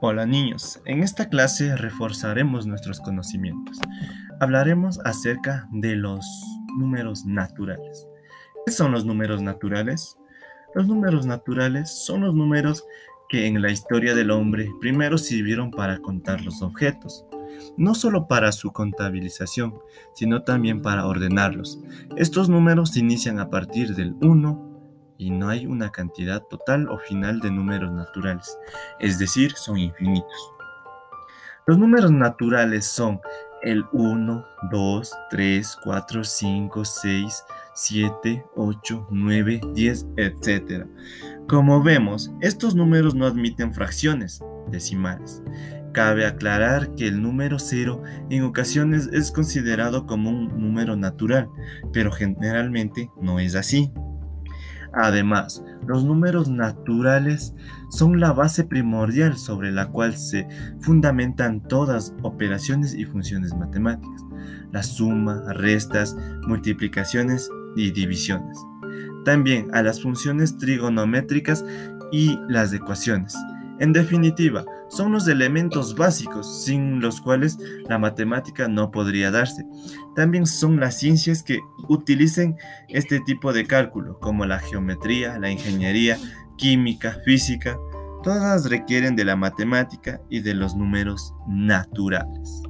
Hola niños, en esta clase reforzaremos nuestros conocimientos. Hablaremos acerca de los números naturales. ¿Qué son los números naturales? Los números naturales son los números que en la historia del hombre primero sirvieron para contar los objetos, no solo para su contabilización, sino también para ordenarlos. Estos números se inician a partir del 1, y no hay una cantidad total o final de números naturales, es decir, son infinitos. Los números naturales son el 1, 2, 3, 4, 5, 6, 7, 8, 9, 10, etc. Como vemos, estos números no admiten fracciones decimales. Cabe aclarar que el número 0 en ocasiones es considerado como un número natural, pero generalmente no es así. Además, los números naturales son la base primordial sobre la cual se fundamentan todas operaciones y funciones matemáticas, la suma, restas, multiplicaciones y divisiones. También a las funciones trigonométricas y las ecuaciones. En definitiva, son los elementos básicos sin los cuales la matemática no podría darse. También son las ciencias que utilicen este tipo de cálculo, como la geometría, la ingeniería, química, física. Todas requieren de la matemática y de los números naturales.